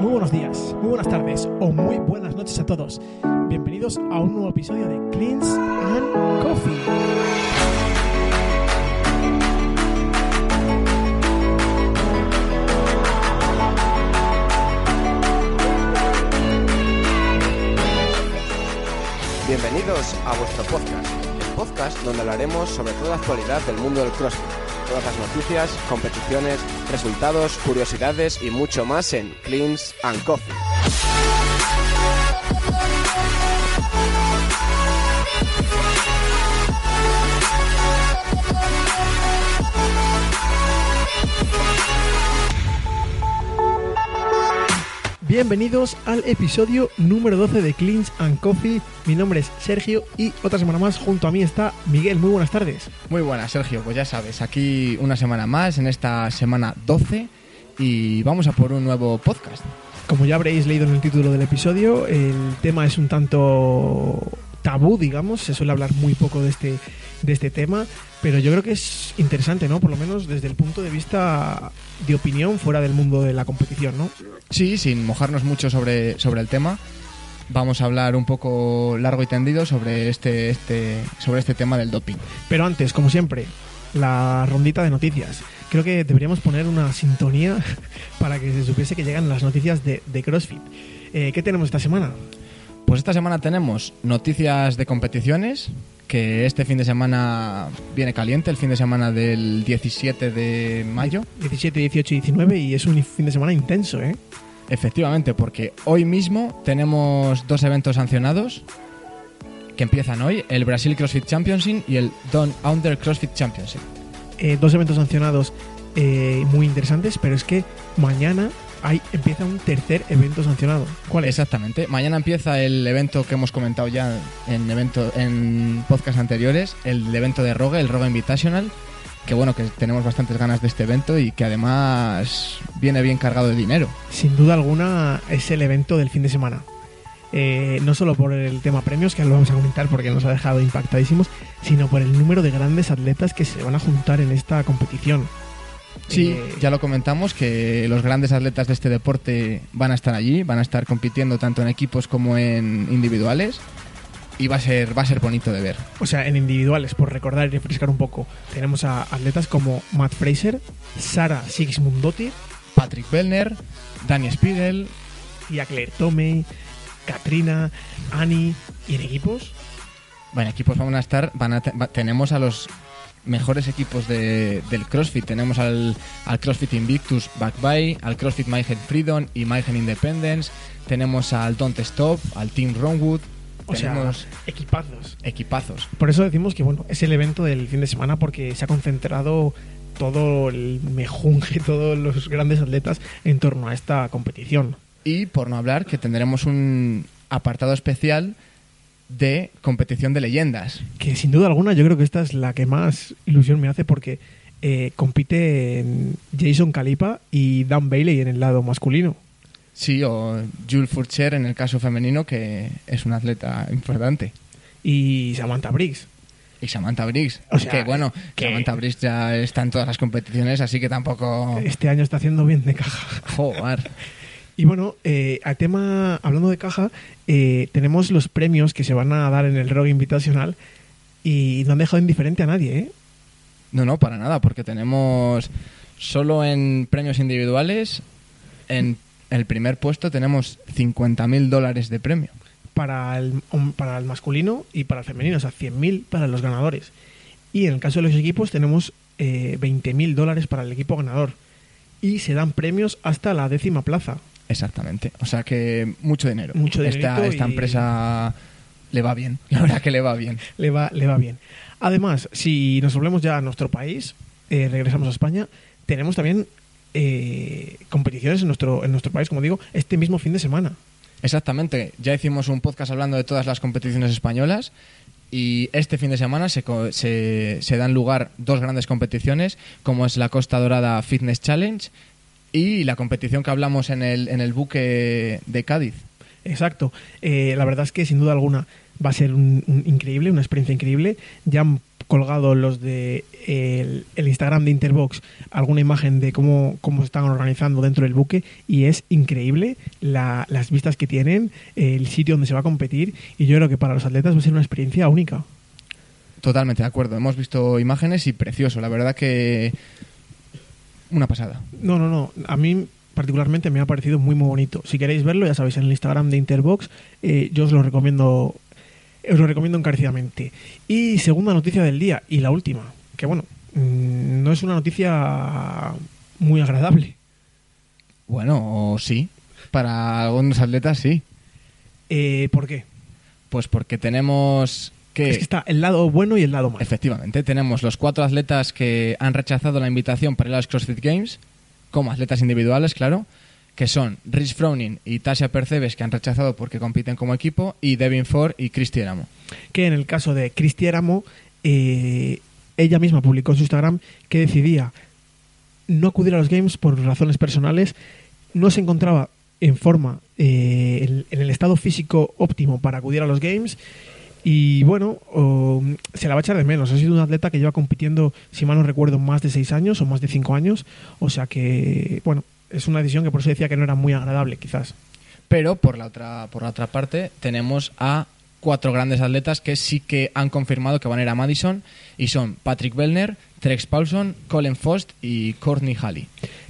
Muy buenos días, muy buenas tardes o muy buenas noches a todos. Bienvenidos a un nuevo episodio de Cleans and Coffee. Bienvenidos a vuestro podcast, el podcast donde hablaremos sobre toda la actualidad del mundo del CrossFit, todas las noticias, competiciones, resultados, curiosidades y mucho más en Cleans and Coffee. Bienvenidos al episodio número 12 de Cleans and Coffee. Mi nombre es Sergio y otra semana más junto a mí está Miguel. Muy buenas tardes. Muy buenas, Sergio. Pues ya sabes, aquí una semana más, en esta semana 12, y vamos a por un nuevo podcast. Como ya habréis leído en el título del episodio, el tema es un tanto tabú, digamos. Se suele hablar muy poco de este, de este tema, pero yo creo que es interesante, ¿no? Por lo menos desde el punto de vista de opinión fuera del mundo de la competición, ¿no? Sí, sin mojarnos mucho sobre, sobre el tema, vamos a hablar un poco largo y tendido sobre este, este, sobre este tema del doping. Pero antes, como siempre, la rondita de noticias. Creo que deberíamos poner una sintonía para que se supiese que llegan las noticias de, de CrossFit. Eh, ¿Qué tenemos esta semana? Pues esta semana tenemos noticias de competiciones, que este fin de semana viene caliente, el fin de semana del 17 de mayo. 17, 18 y 19 y es un fin de semana intenso, ¿eh? Efectivamente, porque hoy mismo tenemos dos eventos sancionados que empiezan hoy, el Brasil CrossFit Championship y el Down Under CrossFit Championship. Eh, dos eventos sancionados eh, muy interesantes, pero es que mañana hay, empieza un tercer evento sancionado. ¿Cuál es? Exactamente. Mañana empieza el evento que hemos comentado ya en evento en podcast anteriores, el evento de Rogue, el Rogue Invitational, que bueno, que tenemos bastantes ganas de este evento y que además viene bien cargado de dinero. Sin duda alguna es el evento del fin de semana. Eh, no solo por el tema premios, que lo vamos a comentar porque nos ha dejado impactadísimos, sino por el número de grandes atletas que se van a juntar en esta competición. Sí, Eh, ya lo comentamos que los grandes atletas de este deporte van a estar allí, van a estar compitiendo tanto en equipos como en individuales y va a ser va a ser bonito de ver. O sea, en individuales, por recordar y refrescar un poco, tenemos a atletas como Matt Fraser, Sara Sigismundotti Patrick Bellner, Danny Spiegel, y a Claire Tomei, Katrina, Annie y en equipos. Bueno, equipos van a estar, van a tenemos a los mejores equipos de- del CrossFit. Tenemos al, al CrossFit Invictus Backby, al CrossFit Mayhem Freedom y Mayhem Independence. Tenemos al Don't Stop, al Team Ronwood. O tenemos sea, equipazos. equipazos. Por eso decimos que bueno, es el evento del fin de semana porque se ha concentrado todo el mejunje, todos los grandes atletas en torno a esta competición. Y por no hablar que tendremos un apartado especial de competición de leyendas. Que sin duda alguna yo creo que esta es la que más ilusión me hace porque eh, compite Jason Calipa y Dan Bailey en el lado masculino. Sí, o Jules Fourcher en el caso femenino, que es un atleta importante. Y Samantha Briggs. Y Samantha Briggs. O Es sea, que bueno, que- Samantha Briggs ya está en todas las competiciones, así que tampoco. Este año está haciendo bien de caja. Joder. Y bueno, eh, tema, hablando de caja, eh, tenemos los premios que se van a dar en el Rogue Invitational y no han dejado indiferente a nadie, ¿eh? No, no, para nada, porque tenemos solo en premios individuales, en el primer puesto tenemos 50.000 dólares de premio. Para el, para el masculino y para el femenino, o sea, 100.000 para los ganadores. Y en el caso de los equipos tenemos eh, 20.000 dólares para el equipo ganador. Y se dan premios hasta la décima plaza. Exactamente. O sea que mucho dinero. Mucho Esta, dinerito esta y- empresa le va bien. La verdad que le va bien. le va, le va bien. Además, si nos volvemos ya a nuestro país, eh, regresamos a España, tenemos también eh, competiciones en nuestro, en nuestro país, como digo, este mismo fin de semana. Exactamente, ya hicimos un podcast hablando de todas las competiciones españolas y este fin de semana se, se, se dan lugar dos grandes competiciones, como es la Costa Dorada Fitness Challenge y la competición que hablamos en el, en el buque de Cádiz. Exacto. Eh, la verdad es que sin duda alguna va a ser un, un increíble, una experiencia increíble. Ya han colgado los de el, el Instagram de Interbox alguna imagen de cómo, cómo se están organizando dentro del buque y es increíble la- las vistas que tienen, el sitio donde se va a competir y yo creo que para los atletas va a ser una experiencia única. Totalmente de acuerdo, hemos visto imágenes y precioso, la verdad que una pasada. No, no, no. A mí particularmente me ha parecido muy, muy bonito. Si queréis verlo, ya sabéis, en el Instagram de Interbox, eh, yo os lo recomiendo, os lo recomiendo encarecidamente. Y segunda noticia del día, y la última, que bueno, mm, no es una noticia muy agradable. Bueno, sí, para algunos atletas sí, Eh, ¿Por qué? pues porque tenemos que... Es que está el lado bueno y el lado malo. Efectivamente, tenemos los cuatro atletas que han rechazado la invitación para ir a los CrossFit Games, como atletas individuales, claro, que son Rhys Froning y Tasha Percebes, que han rechazado porque compiten como equipo, y Devin Ford y Cristi Eramo. que en el caso de Cristi Eramo, eh, ella misma publicó en su Instagram que decidía no acudir a los games por razones personales, no se encontraba en forma, eh, en, en el estado físico óptimo para acudir a los games y bueno, se la va a echar de menos. Ha sido un atleta que lleva compitiendo, si mal no recuerdo, más de seis años o más de cinco años, o sea que, bueno, es una decisión que por eso decía que no era muy agradable, quizás. Pero por la otra, por la otra parte, tenemos a cuatro grandes atletas que sí que han confirmado que van a ir a Madison y son Patrick Bellner, Trex Paulson, Colin Fost y Courtney Halley.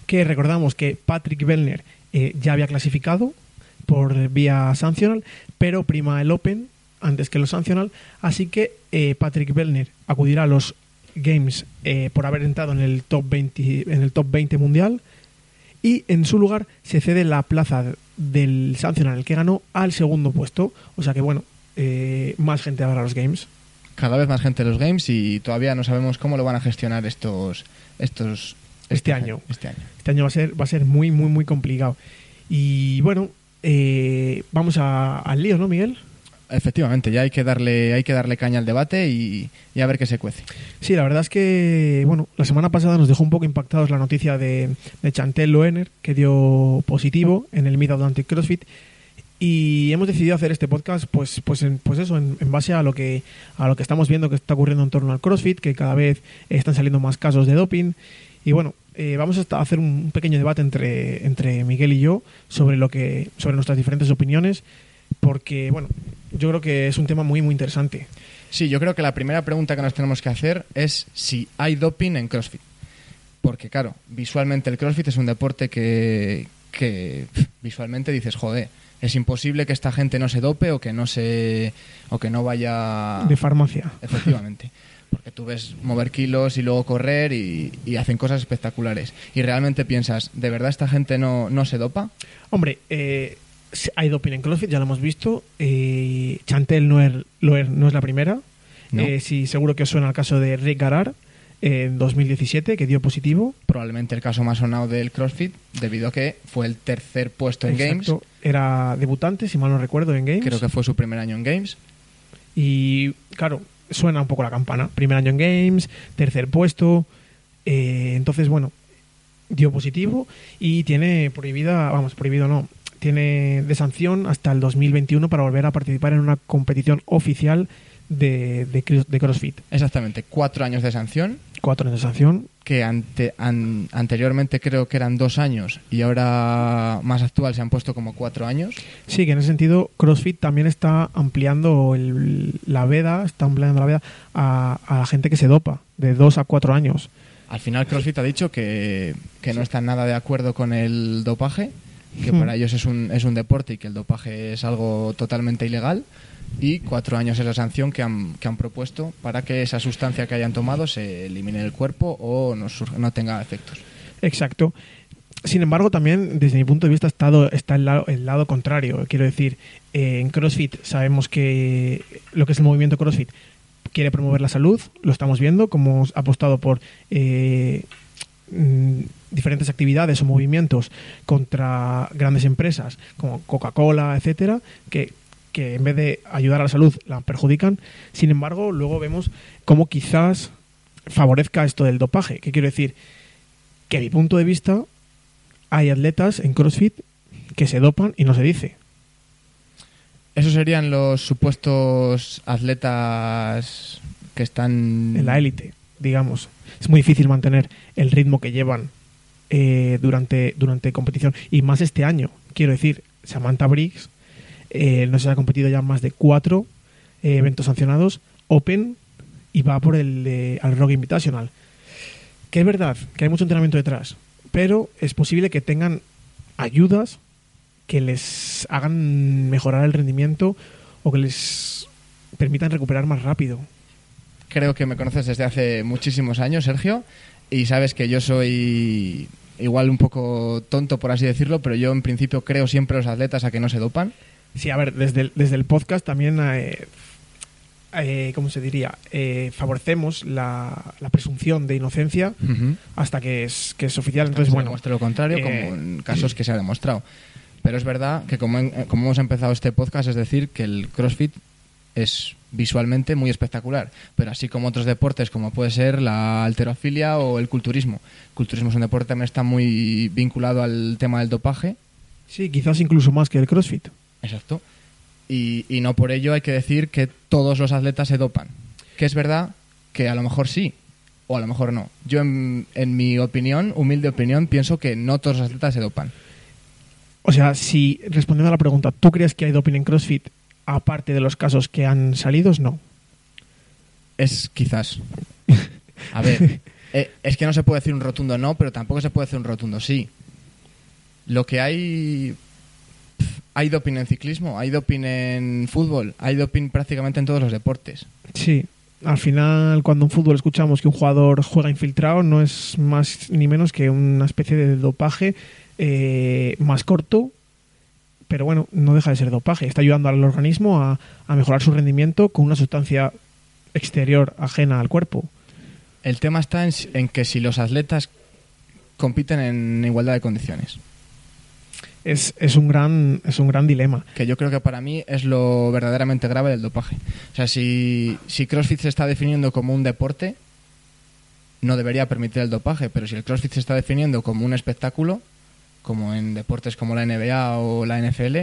que recordamos que Patrick Bellner eh, ya había clasificado por vía sancional, pero prima el Open antes que lo sancional, así que eh, Patrick Bellner acudirá a los Games eh, por haber entrado en el top 20 en el top 20 mundial y en su lugar se cede la plaza del sancional el que ganó al segundo puesto, o sea que bueno, eh, más gente habrá a los Games. Cada vez más gente en los games y todavía no sabemos cómo lo van a gestionar estos estos Este año. Este año. Este año va a ser, va a ser muy, muy, muy complicado. Y bueno, vamos a- al lío, ¿no, Miguel? Efectivamente, ya hay que darle hay que darle caña al debate y, y a ver qué se cuece. Sí, la verdad es que, bueno, la semana pasada nos dejó un poco impactados la noticia de, de Chantel Loener, que dio positivo en el Mid Atlantic CrossFit. Y hemos decidido hacer este podcast, pues, pues, en, pues eso, en, base a lo que a lo que estamos viendo que está ocurriendo en torno al CrossFit, que cada vez están saliendo más casos de doping. Y bueno, eh, vamos a hacer un pequeño debate entre, entre Miguel y yo sobre lo que, sobre nuestras diferentes opiniones, porque bueno, yo creo que es un tema muy muy interesante. Sí, yo creo que la primera pregunta que nos tenemos que hacer es si hay doping en CrossFit. Porque claro, visualmente el CrossFit es un deporte que, que visualmente dices, joder, es imposible que esta gente no se dope o que no se o que no vaya De farmacia. Efectivamente. Porque tú ves mover kilos y luego correr y, y hacen cosas espectaculares. Y realmente piensas, ¿de verdad esta gente no, no se dopa? Hombre, eh, hay doping en CrossFit, ya lo hemos visto. Eh, Chantel no es, Loer no es la primera. No. Eh, sí, seguro que os suena el caso de Rick Garar en 2017, que dio positivo. Probablemente el caso más sonado del CrossFit, debido a que fue el tercer puesto en Exacto. Era debutante, si mal no recuerdo, en Games. Games. Creo que fue su primer año en Games. Y claro, suena un poco la campana. Primer año en Games, tercer puesto. eh, entonces, bueno, dio positivo y tiene prohibida, vamos, prohibido no, tiene de sanción hasta el 2021 para volver a participar en una competición oficial de, de, cro- de CrossFit. Exactamente, cuatro años de sanción, Cuatro años de sanción. que ante, an- anteriormente creo que eran dos años y ahora más actual se han puesto como cuatro años. Sí, que en ese sentido CrossFit también está ampliando el- la veda, está ampliando la veda a, a la gente que se dopa, de dos a cuatro años. Al final CrossFit ha dicho que, que no está nada de acuerdo con el dopaje, que para ellos es un, es un deporte y que el dopaje es algo totalmente ilegal. Y cuatro años es la sanción que han, que han propuesto para que esa sustancia que hayan tomado se elimine del cuerpo o no, no tenga efectos. Exacto. Sin embargo, también desde mi punto de vista está, do- está el, lado, el lado contrario. Quiero decir, eh, en CrossFit sabemos que lo que es el movimiento CrossFit quiere promover la salud, lo estamos viendo, como ha apostado por eh, mm, diferentes actividades o movimientos contra grandes empresas como Coca-Cola, etcétera, que, que en vez de ayudar a la salud la perjudican. Sin embargo, luego vemos cómo quizás favorezca esto del dopaje. ¿Qué quiero decir? Que a mi punto de vista hay atletas en CrossFit que se dopan y no se dice. Esos serían los supuestos atletas que están en la élite, digamos. Es muy difícil mantener el ritmo que llevan eh, durante, durante competición. Y más este año, quiero decir, Samantha Briggs eh, no se ha competido ya más de cuatro eh, eventos sancionados, Open, y va por el al Rogue Invitational. Que es verdad que hay mucho entrenamiento detrás, pero es posible que tengan ayudas que les hagan mejorar el rendimiento o que les permitan recuperar más rápido. Creo que me conoces desde hace muchísimos años, Sergio, y sabes que yo soy igual un poco tonto, por así decirlo, pero yo en principio creo siempre a los atletas a que no se dopan. Sí, a ver, desde el, desde el podcast también, eh, eh, ¿cómo se diría? Eh, favorecemos la, la presunción de inocencia hasta que es, que es oficial. Entonces, se bueno. demuestre lo contrario, eh, como en casos que se ha demostrado. Pero es verdad que como, en- como hemos empezado este podcast, es decir, que el CrossFit es visualmente muy espectacular, pero así como otros deportes como puede ser la alterofilia o el culturismo. El culturismo es un deporte que también está muy vinculado al tema del dopaje, Sí, quizás incluso más que el CrossFit. exacto, y, y no por ello hay que decir que todos los atletas se dopan. Que es verdad que a lo mejor sí, o a lo mejor no. Yo en, en mi opinión, humilde opinión, pienso que no todos los atletas se dopan. O sea, si respondiendo a la pregunta, ¿tú crees que hay doping en CrossFit aparte de los casos que han salido? No. Es quizás. A ver, eh, es que no se puede decir un rotundo no, pero tampoco se puede decir un rotundo sí. Lo que hay. Hay doping en ciclismo, hay doping en fútbol, hay doping prácticamente en todos los deportes. Sí. Al final, cuando en fútbol escuchamos que un jugador juega infiltrado, no es más ni menos que una especie de dopaje eh, más corto, pero bueno, no deja de ser dopaje. Está ayudando al organismo a, a mejorar su rendimiento con una sustancia exterior ajena al cuerpo. El tema está en, que si los atletas compiten en igualdad de condiciones. Es, es, un, gran, es un gran dilema. que yo creo que para mí es lo verdaderamente grave del dopaje. O sea, si, si CrossFit se está definiendo como un deporte, no debería permitir el dopaje, pero si el CrossFit se está definiendo como un espectáculo, como en deportes como la NBA o la NFL,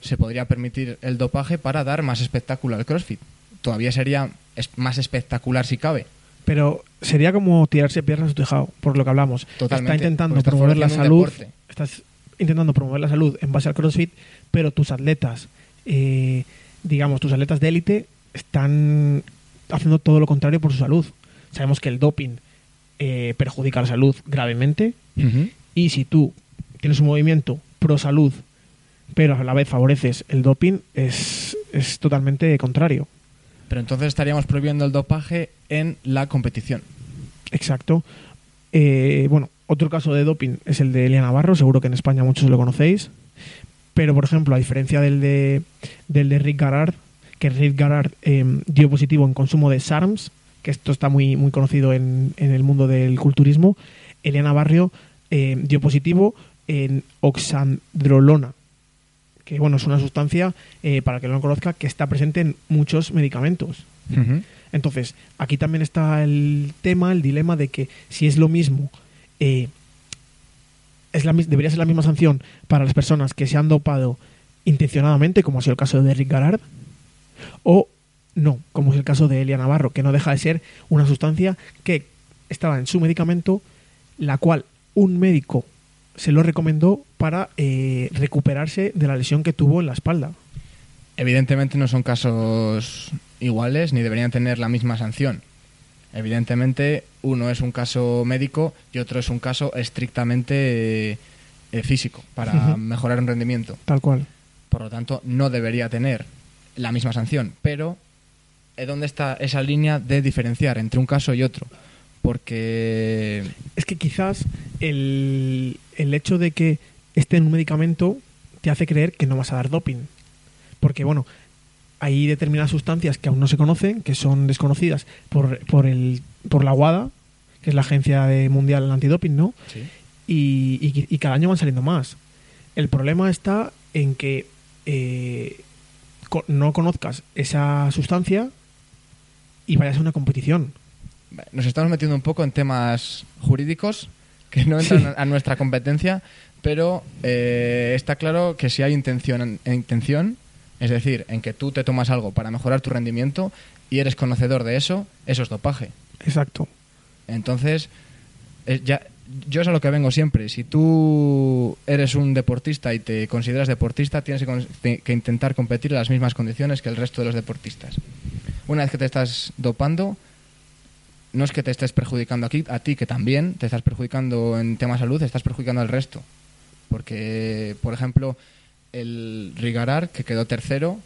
se podría permitir el dopaje para dar más espectáculo al CrossFit. Todavía sería es- más espectacular si cabe. Pero sería como tirarse piedras a tu tejado, por lo que hablamos. Totalmente, Está intentando promover la salud. Estás intentando promover la salud en base al CrossFit, pero tus atletas, eh, digamos, tus atletas de élite, están haciendo todo lo contrario por su salud. Sabemos que el doping eh, perjudica la salud gravemente y si tú tienes un movimiento pro salud, pero a la vez favoreces el doping, es, es totalmente contrario. Pero entonces estaríamos prohibiendo el dopaje en la competición. Exacto. Eh, bueno, otro caso de doping es el de Elia Navarro, seguro que en España muchos lo conocéis. Pero, por ejemplo, a diferencia del de, del de Rick Garard, que Rick Garard eh, dio positivo en consumo de SARMs, que esto está muy, muy conocido en, en el mundo del culturismo, Elia Navarro eh, dio positivo en oxandrolona, que bueno, es una sustancia, eh, para que no lo conozca, que está presente en muchos medicamentos. Entonces, aquí también está el tema, el dilema de que si es lo mismo, eh, es la, debería ser la misma sanción para las personas que se han dopado intencionadamente, como ha sido el caso de Rick Garard, o no, como es el caso de Elia Navarro, que no deja de ser una sustancia que estaba en su medicamento, la cual un médico se lo recomendó para eh, recuperarse de la lesión que tuvo en la espalda. Evidentemente no son casos iguales ni deberían tener la misma sanción. Evidentemente uno es un caso médico y otro es un caso estrictamente eh, físico para mejorar un rendimiento. Tal cual. Por lo tanto, no debería tener la misma sanción. Pero, ¿eh, ¿dónde está esa línea de diferenciar entre un caso y otro? Porque Es que quizás el, el hecho de que esté en un medicamento te hace creer que no vas a dar doping. Porque, bueno, hay determinadas sustancias que aún no se conocen, que son desconocidas por, por, el, por la WADA, que es la agencia de mundial antidoping, ¿no? Sí. Y, y- y cada año van saliendo más. El problema está en que eh, no conozcas esa sustancia y vayas a una competición. Nos estamos metiendo un poco en temas jurídicos que no entran Sí. a nuestra competencia, pero eh, está claro que si hay intención, en- intención, es decir, en que tú te tomas algo para mejorar tu rendimiento y eres conocedor de eso, eso es dopaje. Exacto. Entonces, eh, ya, yo es a lo que vengo siempre. Si tú eres un deportista y te consideras deportista, tienes que, que intentar competir en las mismas condiciones que el resto de los deportistas. Una vez que te estás dopando, no es que te estés perjudicando aquí, a ti, que también te estás perjudicando en tema salud, estás perjudicando al resto. Porque, por ejemplo, el Rigarar, que quedó tercero,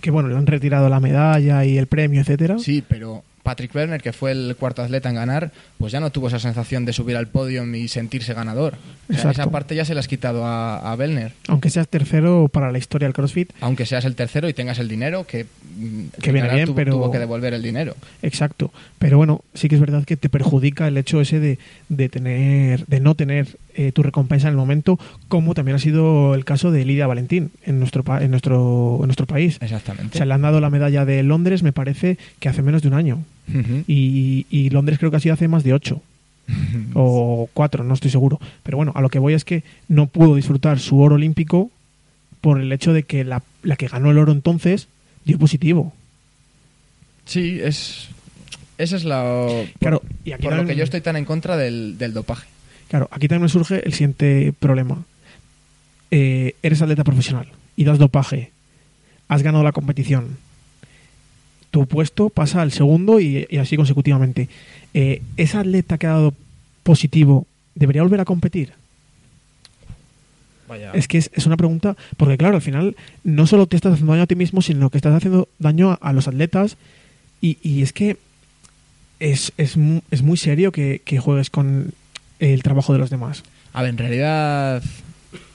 Que bueno, le han retirado la medalla y el premio, etcétera. Sí, pero Patrick Werner, que fue el cuarto atleta en ganar, pues ya no tuvo esa sensación de subir al podio y sentirse ganador. O sea, Exacto. esa parte ya se la has quitado a, a Werner. Aunque seas tercero para la historia del CrossFit. Aunque seas el tercero y tengas el dinero, que, Que viene bien, tuvo, pero- tuvo que devolver el dinero. Exacto. Pero bueno, sí que es verdad que te perjudica el hecho ese de, de tener, de no tener eh, tu recompensa en el momento, como también ha sido el caso de Lidia Valentín en nuestro pa- en nuestro en nuestro país. O Exactamente. sea, le han dado la medalla de Londres, me parece que hace menos de un año. Y, y Londres creo que ha sido hace más de ocho. o cuatro, no estoy seguro. Pero bueno, a lo que voy es que no pudo disfrutar su oro olímpico por el hecho de que la, la que ganó el oro entonces dio positivo. Sí, es... Esa es la... por- Claro, y aquí por lo que yo estoy tan en contra del, del dopaje. Claro, aquí también surge el siguiente problema. Eh, eres atleta profesional y das dopaje, has ganado la competición, tu puesto pasa al segundo y, y así consecutivamente. Eh, ¿Ese atleta que ha dado positivo debería volver a competir? Vaya. Es que es, es una pregunta, porque claro, al final no solo te estás haciendo daño a ti mismo, sino que estás haciendo daño a, a los atletas y, y es que es, es, es muy serio que, que juegues con el trabajo de los demás. A ver, en realidad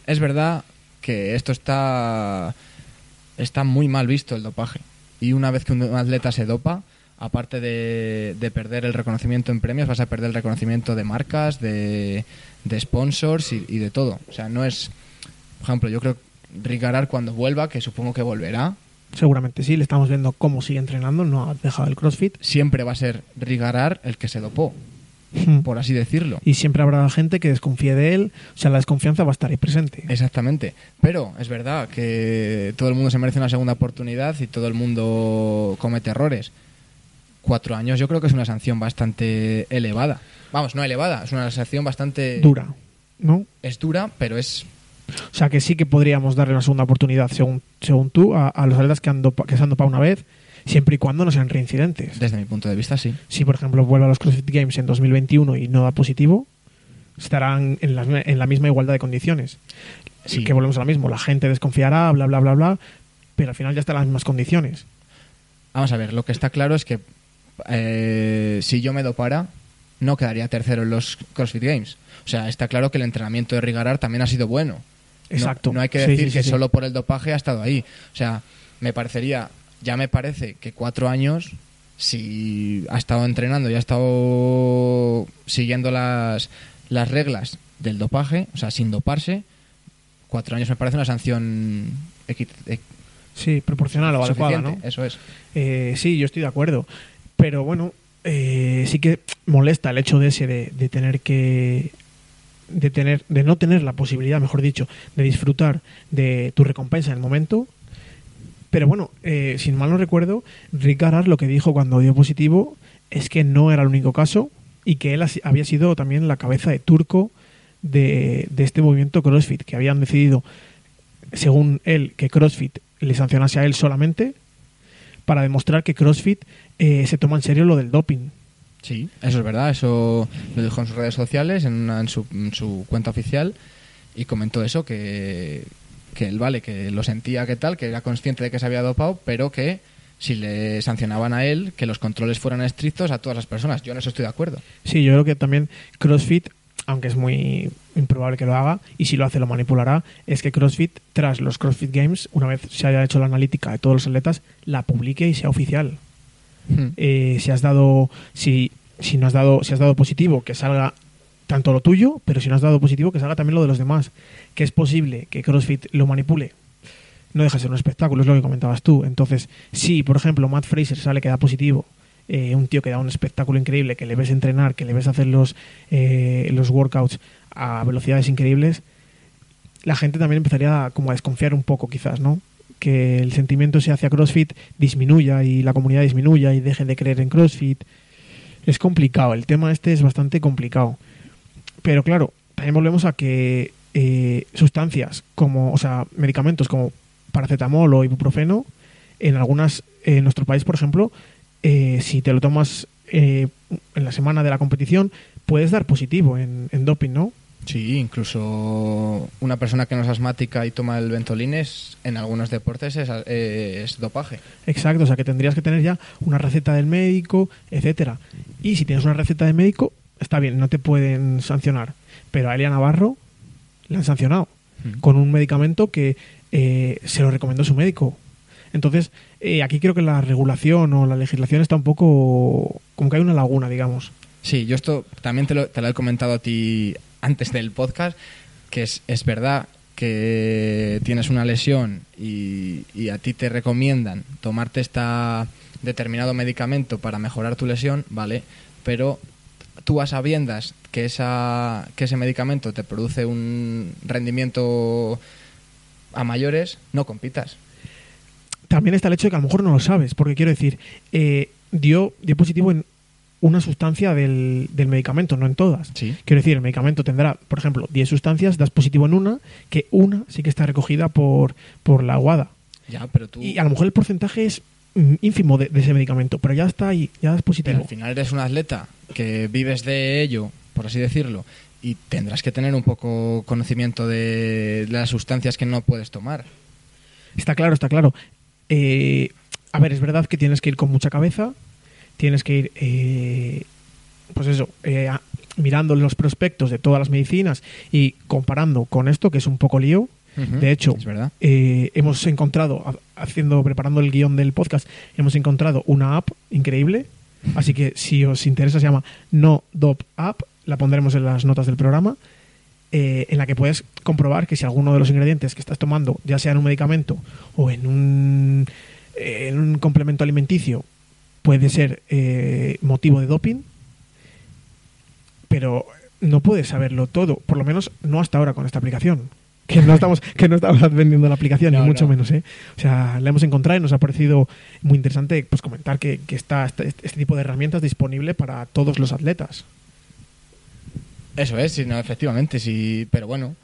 es verdad que esto está está muy mal visto el dopaje. Y una vez que un atleta se dopa, aparte de, de perder el reconocimiento en premios, vas a perder el reconocimiento de marcas, de, de sponsors y, y de todo. O sea, no es... Por ejemplo, yo creo que Rigarar cuando vuelva, que supongo que volverá, Seguramente sí, le estamos viendo cómo sigue entrenando, no ha dejado el CrossFit. siempre va a ser Rigarar el que se dopó, por así decirlo. Y siempre habrá gente que desconfíe de él, o sea, la desconfianza va a estar ahí presente. Exactamente. Pero es verdad que todo el mundo se merece una segunda oportunidad y todo el mundo comete errores. Cuatro años yo creo que es una sanción bastante elevada. Vamos, no elevada, es una sanción bastante... Dura, ¿no? Es dura, pero es... O sea, que sí que podríamos darle una segunda oportunidad, según, según tú, a, a los atletas que, han que se han dopado una vez, siempre y cuando no sean reincidentes. Desde mi punto de vista, sí. Si, por ejemplo, vuelve a los CrossFit Games en 2021 y no da positivo, estarán en la, en la misma igualdad de condiciones. Sí. Que volvemos a lo mismo, la gente desconfiará, bla, bla, bla, bla, pero al final ya están en las mismas condiciones. Vamos a ver, lo que está claro es que eh, si yo me dopara, no quedaría tercero en los CrossFit Games. O sea, está claro que el entrenamiento de Rigarar también ha sido bueno. No- Exacto. No, hay que decir sí, sí, que solo por el dopaje ha estado ahí. O sea, me parecería, ya me parece que cuatro años, si ha estado entrenando y ha estado siguiendo las, las reglas del dopaje, o sea, sin doparse, cuatro años me parece una sanción Sí, proporcional o adecuada. ¿no? Eso es. Eh, sí, yo estoy de acuerdo. Pero bueno, eh, sí que molesta el hecho de ese de, de tener que de tener de no tener la posibilidad, mejor dicho, de disfrutar de tu recompensa en el momento. Pero bueno, eh, sin mal no recuerdo, Rick lo que dijo cuando dio positivo es que no era el único caso y que él había sido también la cabeza de turco de, este movimiento CrossFit, que habían decidido, según él, que CrossFit le sancionase a él solamente para demostrar que CrossFit eh, se toma en serio lo del doping. Sí, eso es verdad. Eso lo dijo en sus redes sociales, en, una- su, en su cuenta oficial, y comentó eso, que, que él, vale, que lo sentía que tal, que era consciente de que se había dopado, pero que si le sancionaban a él, que los controles fueran estrictos a todas las personas. Yo en eso estoy de acuerdo. Sí, yo creo que también CrossFit, aunque es muy improbable que lo haga, y si lo hace lo manipulará, es que CrossFit, tras los CrossFit Games, una vez se haya hecho la analítica de todos los atletas, la publique y sea oficial. Hmm. Eh, si has dado, si si no has dado, si has dado positivo, que salga tanto lo tuyo, pero si no has dado positivo, que salga también lo de los demás. Que es posible que CrossFit lo manipule. No deja de ser un espectáculo, es lo que comentabas tú. Entonces, si, por ejemplo, Matt Fraser sale que da positivo, eh, un tío que da un espectáculo increíble, que le ves entrenar, que le ves hacer los, eh, los workouts a velocidades increíbles, la gente también empezaría como a desconfiar un poco, quizás, ¿no? Que el sentimiento se hacia CrossFit disminuya y la comunidad disminuya y deje de creer en CrossFit. Es complicado, el tema este es bastante complicado. Pero claro, también volvemos a que eh, sustancias como, o sea, medicamentos como paracetamol o ibuprofeno, en algunas, en nuestro país, por ejemplo, eh, si te lo tomas eh, en la semana de la competición, puedes dar positivo en, en doping, ¿no? Sí, incluso una persona que no es asmática y toma el Ventolines en algunos deportes es, eh, es dopaje. Exacto, o sea que tendrías que tener ya una receta del médico, etcétera. Y si tienes una receta del médico, está bien, no te pueden sancionar. Pero a Elia Navarro le han sancionado Mm. con un medicamento que eh, se lo recomendó su médico. Entonces, eh, aquí creo que la regulación o la legislación está un poco. como que hay una laguna, digamos. Sí, yo esto también te lo, te lo he comentado a ti antes del podcast, que es, es verdad que tienes una lesión y, y a ti te recomiendan tomarte esta determinado medicamento para mejorar tu lesión, ¿vale? Pero tú a sabiendas que, esa, que ese medicamento te produce un rendimiento a mayores, no compitas. También está el hecho de que a lo mejor no lo sabes, porque quiero decir, eh, dio, dio positivo en una sustancia del, del medicamento, no en todas. Sí. Quiero decir, el medicamento tendrá, por ejemplo, 10 sustancias, das positivo en una, que una sí que está recogida por, por la aguada. Ya, pero tú... Y a lo mejor el porcentaje es ínfimo de, de ese medicamento, pero ya está ahí, ya Pero positivo. al final eres un atleta que vives de ello, por así decirlo, y tendrás que tener un poco conocimiento de, las sustancias que no puedes tomar. Está claro, está claro. Eh, a ver, es verdad que tienes que ir con mucha cabeza, tienes que ir, eh, pues eso, eh, a- mirando los prospectos de todas las medicinas y comparando con esto, que es un poco lío. De hecho, es verdad. eh, hemos encontrado, haciendo, preparando el guion del podcast, hemos encontrado una app increíble. Así que si os interesa, se llama No Dop App, la pondremos en las notas del programa, eh, en la que puedes comprobar que si alguno de los ingredientes que estás tomando, ya sea en un medicamento o en un, eh, en un complemento alimenticio, puede ser eh, motivo de doping, pero no puedes saberlo todo, por lo menos no hasta ahora con esta aplicación. Que no estamos, que no estamos vendiendo la aplicación, No, ni mucho no. menos, ¿eh? O sea, la hemos encontrado y nos ha parecido muy interesante pues comentar que, que está este, este tipo de herramientas disponible para todos los atletas. Eso es, sí, no, efectivamente, sí, pero bueno.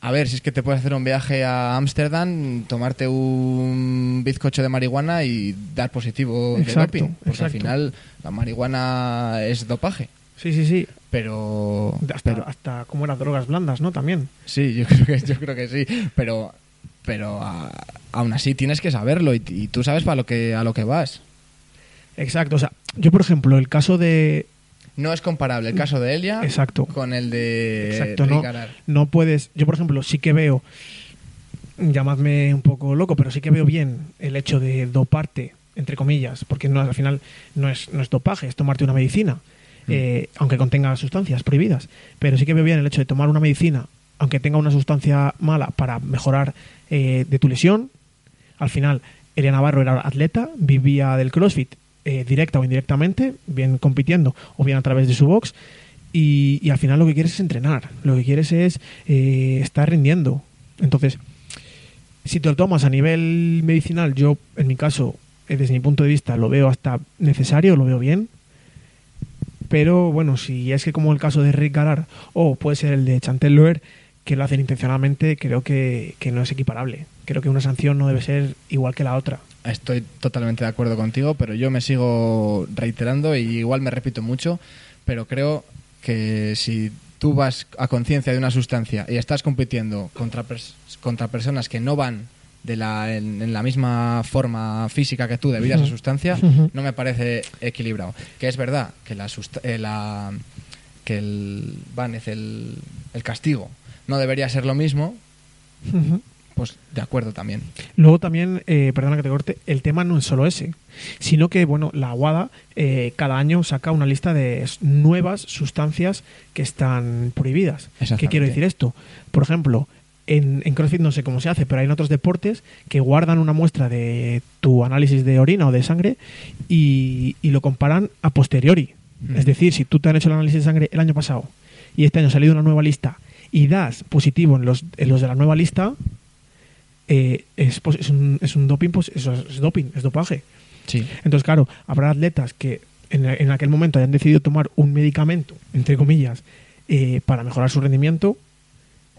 A ver, si es que te puedes hacer un viaje a Ámsterdam, tomarte un bizcocho de marihuana y dar positivo Exacto, de doping. Porque al final la marihuana es dopaje. Sí, sí, sí. Pero, Hasta, pero- hasta como eran drogas blandas, ¿no? También. Sí, yo creo que, yo creo que sí, pero, pero a- aún así tienes que saberlo y, y tú sabes para lo que, a lo que vas. Exacto. O sea, yo, por ejemplo, el caso de. No es comparable el caso de Elia Exacto. con el de Exacto, no, no puedes. Yo, por ejemplo, sí que veo. Llamadme un poco loco, pero sí que veo bien el hecho de doparte, entre comillas, porque no, al final no es, no es dopaje, es tomarte una medicina, eh, aunque contenga sustancias prohibidas. Pero sí que veo bien el hecho de tomar una medicina, aunque tenga una sustancia mala, para mejorar eh, de tu lesión. Al final, Elia Navarro era atleta, vivía del CrossFit, eh, directa o indirectamente, bien compitiendo o bien a través de su box. Y, y al final lo que quieres es entrenar, lo que quieres es eh, estar rindiendo. Entonces, si te lo tomas a nivel medicinal, yo en mi caso, desde mi punto de vista, lo veo hasta necesario, lo veo bien. Pero bueno, si es que como el caso de Rick Garar o puede ser el de Chantel Loer, que lo hacen intencionalmente, creo que, que no es equiparable. Creo que una sanción no debe ser igual que la otra. Estoy totalmente de acuerdo contigo, pero yo me sigo reiterando y igual me repito mucho, pero creo que si tú vas a conciencia de una sustancia y estás compitiendo contra, pers- contra personas que no van de la, en, en la misma forma física que tú debido a esa sustancia, no me parece equilibrado. Que es verdad que la, eh, la- que el banez, el, el castigo, no debería ser lo mismo, pues de acuerdo también. Luego también, eh, perdona que te corte, el tema no es solo ese, sino que, bueno, la WADA eh, cada año saca una lista de nuevas sustancias que están prohibidas. ¿Qué quiero decir esto? Por ejemplo, en, en CrossFit no sé cómo se hace, pero hay en otros deportes que guardan una muestra de tu análisis de orina o de sangre y, y lo comparan a posteriori. Mm. Es decir, si tú te han hecho el análisis de sangre el año pasado y este año ha salido una nueva lista y das positivo en los, en los de la nueva lista, eh, es, es, un, es un doping, pues eso es doping, es dopaje. Sí. Entonces, claro, habrá atletas que en, en aquel momento hayan decidido tomar un medicamento, entre comillas, eh, para mejorar su rendimiento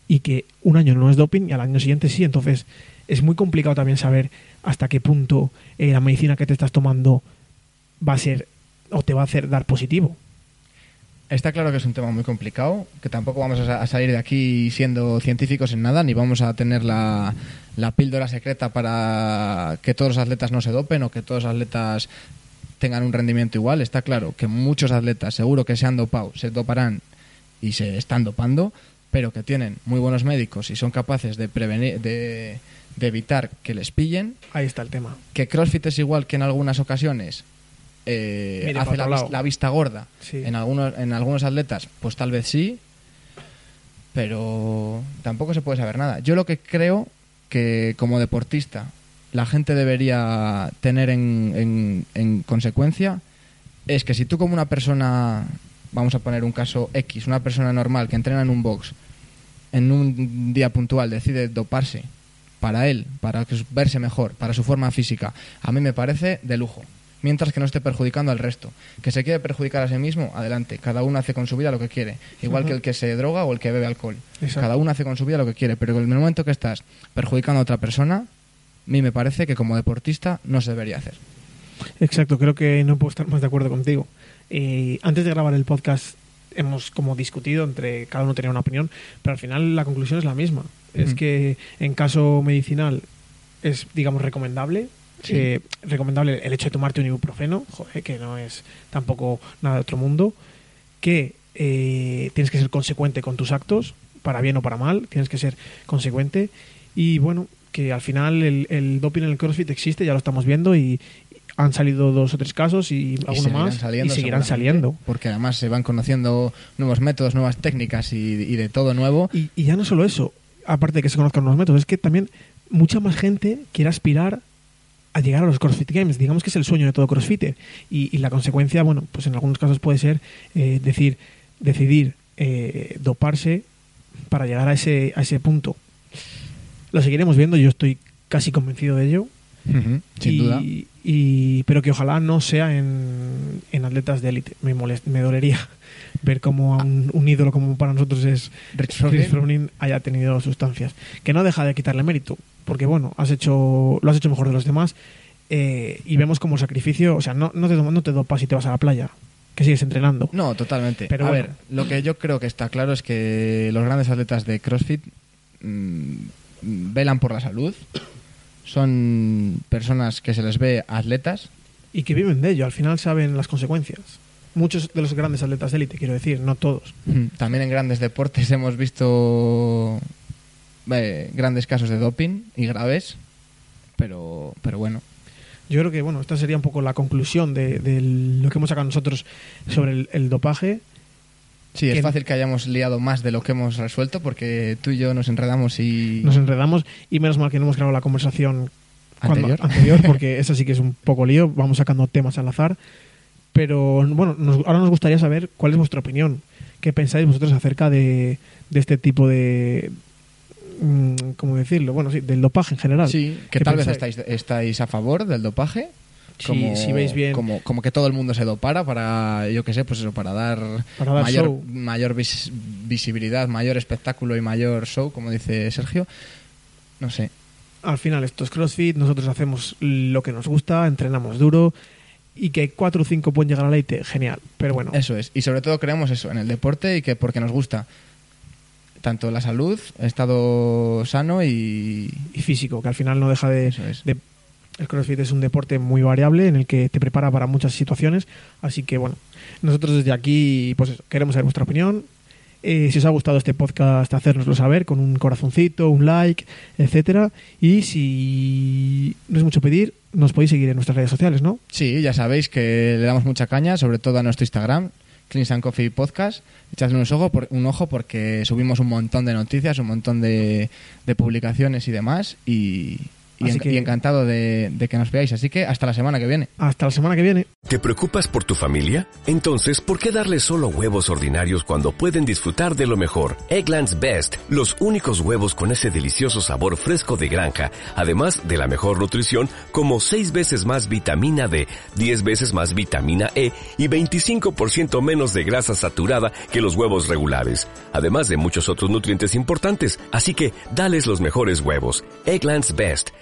y que un año no es doping y al año siguiente sí. Entonces, es muy complicado también saber hasta qué punto eh, la medicina que te estás tomando va a ser o te va a hacer dar positivo. Está claro que es un tema muy complicado, que tampoco vamos a, sa- a salir de aquí siendo científicos en nada, ni vamos a tener la, la píldora secreta para que todos los atletas no se dopen o que todos los atletas tengan un rendimiento igual. Está claro que muchos atletas seguro que se han dopado, se doparán y se están dopando, pero que tienen muy buenos médicos y son capaces de prevenir, de, de evitar que les pillen. Ahí está el tema. Que CrossFit es igual que en algunas ocasiones eh, Mire hace la vista gorda Sí. en algunos en algunos atletas pues tal vez sí pero tampoco se puede saber nada yo lo que creo que como deportista la gente debería tener en, en- en consecuencia es que si tú como una persona vamos a poner un caso X una persona normal que entrena en un box en un día puntual decide doparse para él, para verse mejor, para su forma física, a mí me parece de lujo. Mientras que no esté perjudicando al resto. Que se quiere perjudicar a sí mismo, adelante. Cada uno hace con su vida lo que quiere. Igual que el que se droga o el que bebe alcohol. Exacto. Cada uno hace con su vida lo que quiere. Pero en el momento que estás perjudicando a otra persona, a mí me parece que como deportista no se debería hacer. Exacto, creo que no puedo estar más de acuerdo contigo. Eh, antes de grabar el podcast hemos como discutido entre cada uno tenía una opinión, pero al final la conclusión es la misma. Es que en caso medicinal es, digamos, recomendable. Sí. Eh, recomendable el hecho de tomarte un ibuprofeno, joder, que no es tampoco nada de otro mundo. Que eh, tienes que ser consecuente con tus actos, para bien o para mal, tienes que ser consecuente. Y bueno, que al final el, el doping en el CrossFit existe, ya lo estamos viendo y han salido dos o tres casos y alguno más saliendo, y seguirán saliendo. Porque además se van conociendo nuevos métodos, nuevas técnicas y, y de todo nuevo. Y, y ya no solo eso, aparte de que se conozcan los métodos, es que también mucha más gente quiere aspirar a llegar a los CrossFit Games. Digamos que es el sueño de todo CrossFitter. Y, y la consecuencia, bueno, pues en algunos casos puede ser eh, decir, decidir eh, doparse para llegar a ese, a ese punto. Lo seguiremos viendo, yo estoy casi convencido de ello. Sin y, duda. y- pero que ojalá no sea en, en atletas de élite. Me, molest- me dolería ver cómo a un, un ídolo como para nosotros es Rich Froning. Haya tenido sustancias. Que no deja de quitarle mérito, porque bueno, has hecho, lo has hecho mejor de los demás eh, y vemos como sacrificio, o sea, no, no, te, no te dopas y te vas a la playa, que sigues entrenando. No, totalmente. Pero a bueno. ver, lo que yo creo que está claro es que los grandes atletas de CrossFit mm, velan por la salud. Son personas que se les ve atletas. Y que viven de ello, al final saben las consecuencias. Muchos de los grandes atletas de élite, quiero decir, no todos. También en grandes deportes hemos visto eh, grandes casos de doping y graves. Pero, pero bueno. Yo creo que bueno, esta sería un poco la conclusión de, de lo que hemos sacado nosotros sobre el, el dopaje. Sí, es fácil que hayamos liado más de lo que hemos resuelto porque tú y yo nos enredamos y... Nos enredamos y menos mal que no hemos grabado la conversación cuando- Anterior. anterior, porque eso sí que es un poco lío. Vamos sacando temas al azar. Pero bueno, nos- ahora nos gustaría saber cuál es vuestra opinión. ¿Qué pensáis vosotros acerca de, de este tipo de. mm, ¿Cómo decirlo? Bueno, sí, del dopaje en general. Sí, que ¿Qué tal vez estáis, estáis a favor del dopaje. Si- si veis bien- Como, como que todo el mundo se dopara para, yo qué sé, pues eso, para dar, Para dar mayor, show. mayor vis- visibilidad, mayor espectáculo y mayor show, como dice Sergio. No sé. Al final, esto es CrossFit, nosotros hacemos lo que nos gusta, entrenamos duro. Y que cuatro o cinco pueden llegar a la elite, genial. Pero bueno, Eso es. Y sobre todo creemos eso, en el deporte y que porque nos gusta tanto la salud, estado sano y... y físico, que al final no deja de, Eso es. de- el CrossFit es un deporte muy variable en el que te prepara para muchas situaciones, así que bueno, nosotros desde aquí pues queremos saber vuestra opinión. Eh, si os ha gustado este podcast, hacérnoslo saber con un corazoncito, un like, etcétera. Y si no es mucho pedir, nos podéis seguir en nuestras redes sociales, ¿no? Sí, ya sabéis que le damos mucha caña, sobre todo a nuestro Instagram, Cleans and Coffee Podcast. Echadle un ojo, un ojo porque subimos un montón de noticias, un montón de, de publicaciones y demás. Y, y, Así enc- que- y encantado de, de que nos veáis. Así que hasta la semana que viene. Hasta la semana que viene. ¿Te preocupas por tu familia? Entonces, ¿por qué darles solo huevos ordinarios cuando pueden disfrutar de lo mejor? Eggland's Best, los únicos huevos con ese delicioso sabor fresco de granja, además de la mejor nutrición, como 6 veces más vitamina D, 10 veces más vitamina E y 25% menos de grasa saturada que los huevos regulares, además de muchos otros nutrientes importantes. Así que, dales los mejores huevos. Eggland's Best,